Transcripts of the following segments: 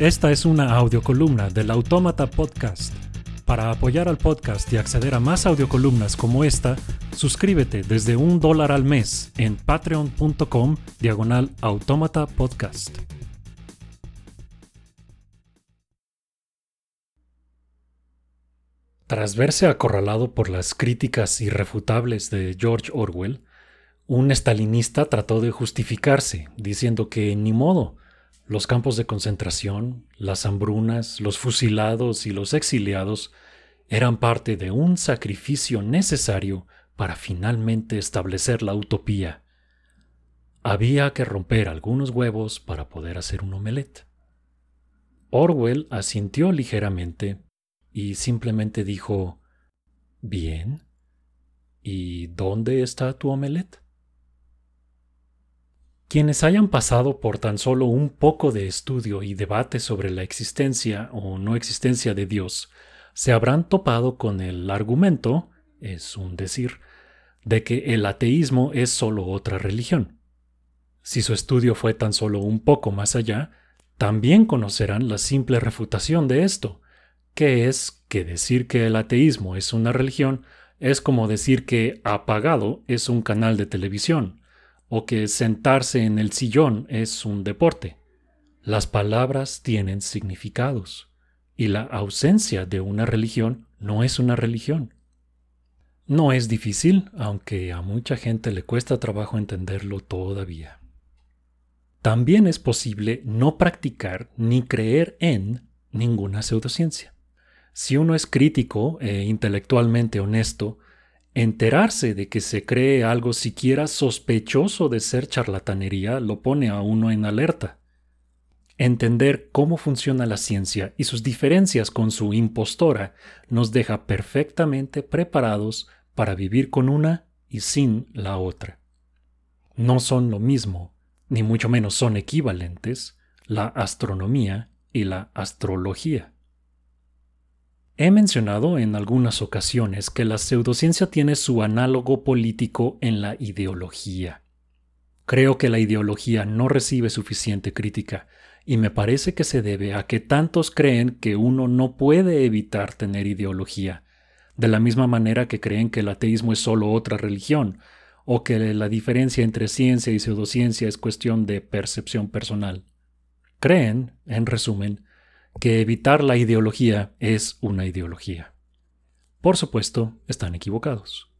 Esta es una audiocolumna del Autómata Podcast. Para apoyar al podcast y acceder a más audiocolumnas como esta, suscríbete desde un dólar al mes en patreon.com diagonal autómata podcast. Tras verse acorralado por las críticas irrefutables de George Orwell, un estalinista trató de justificarse, diciendo que ni modo, los campos de concentración, las hambrunas, los fusilados y los exiliados eran parte de un sacrificio necesario para finalmente establecer la utopía. Había que romper algunos huevos para poder hacer un omelette. Orwell asintió ligeramente y simplemente dijo, Bien. ¿Y dónde está tu omelette? Quienes hayan pasado por tan solo un poco de estudio y debate sobre la existencia o no existencia de Dios, se habrán topado con el argumento, es un decir, de que el ateísmo es solo otra religión. Si su estudio fue tan solo un poco más allá, también conocerán la simple refutación de esto, que es que decir que el ateísmo es una religión es como decir que apagado es un canal de televisión o que sentarse en el sillón es un deporte. Las palabras tienen significados y la ausencia de una religión no es una religión. No es difícil, aunque a mucha gente le cuesta trabajo entenderlo todavía. También es posible no practicar ni creer en ninguna pseudociencia. Si uno es crítico e intelectualmente honesto, Enterarse de que se cree algo siquiera sospechoso de ser charlatanería lo pone a uno en alerta. Entender cómo funciona la ciencia y sus diferencias con su impostora nos deja perfectamente preparados para vivir con una y sin la otra. No son lo mismo, ni mucho menos son equivalentes, la astronomía y la astrología. He mencionado en algunas ocasiones que la pseudociencia tiene su análogo político en la ideología. Creo que la ideología no recibe suficiente crítica, y me parece que se debe a que tantos creen que uno no puede evitar tener ideología, de la misma manera que creen que el ateísmo es solo otra religión, o que la diferencia entre ciencia y pseudociencia es cuestión de percepción personal. Creen, en resumen, que evitar la ideología es una ideología. Por supuesto, están equivocados.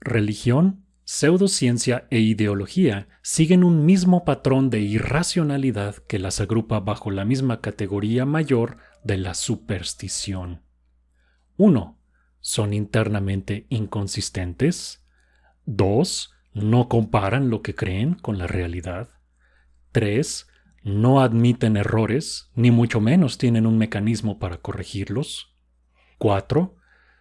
Religión, pseudociencia e ideología siguen un mismo patrón de irracionalidad que las agrupa bajo la misma categoría mayor de la superstición. 1. Son internamente inconsistentes. 2. No comparan lo que creen con la realidad. 3 no admiten errores, ni mucho menos tienen un mecanismo para corregirlos. 4.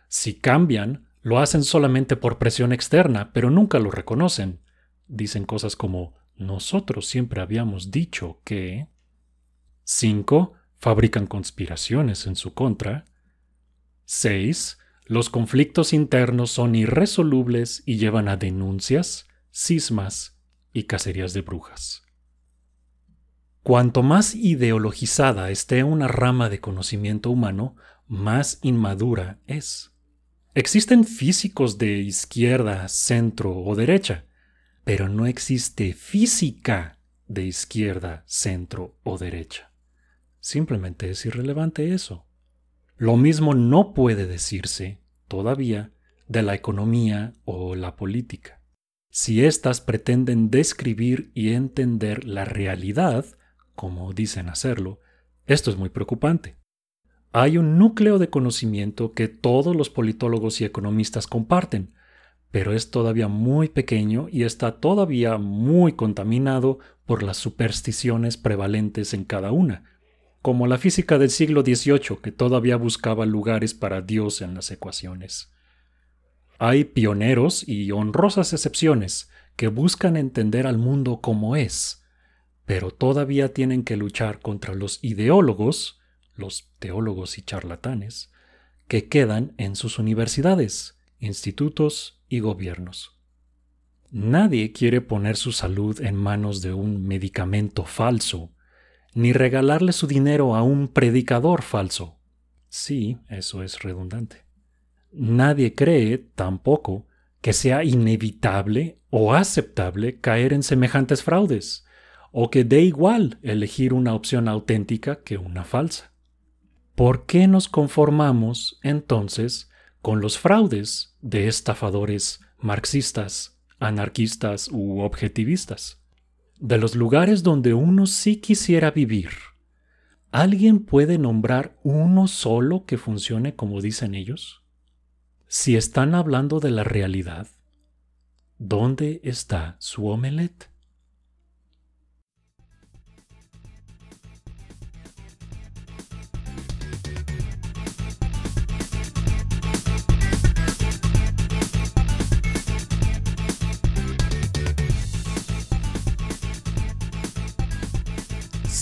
Si cambian, lo hacen solamente por presión externa, pero nunca lo reconocen. Dicen cosas como nosotros siempre habíamos dicho que... 5. Fabrican conspiraciones en su contra. 6. Los conflictos internos son irresolubles y llevan a denuncias, cismas y cacerías de brujas. Cuanto más ideologizada esté una rama de conocimiento humano, más inmadura es. Existen físicos de izquierda, centro o derecha, pero no existe física de izquierda, centro o derecha. Simplemente es irrelevante eso. Lo mismo no puede decirse, todavía, de la economía o la política. Si éstas pretenden describir y entender la realidad, como dicen hacerlo, esto es muy preocupante. Hay un núcleo de conocimiento que todos los politólogos y economistas comparten, pero es todavía muy pequeño y está todavía muy contaminado por las supersticiones prevalentes en cada una, como la física del siglo XVIII que todavía buscaba lugares para Dios en las ecuaciones. Hay pioneros y honrosas excepciones que buscan entender al mundo como es, pero todavía tienen que luchar contra los ideólogos, los teólogos y charlatanes, que quedan en sus universidades, institutos y gobiernos. Nadie quiere poner su salud en manos de un medicamento falso, ni regalarle su dinero a un predicador falso. Sí, eso es redundante. Nadie cree, tampoco, que sea inevitable o aceptable caer en semejantes fraudes, o que dé igual elegir una opción auténtica que una falsa. ¿Por qué nos conformamos, entonces, con los fraudes de estafadores marxistas, anarquistas u objetivistas? De los lugares donde uno sí quisiera vivir, ¿alguien puede nombrar uno solo que funcione como dicen ellos? Si están hablando de la realidad, ¿dónde está su omelette?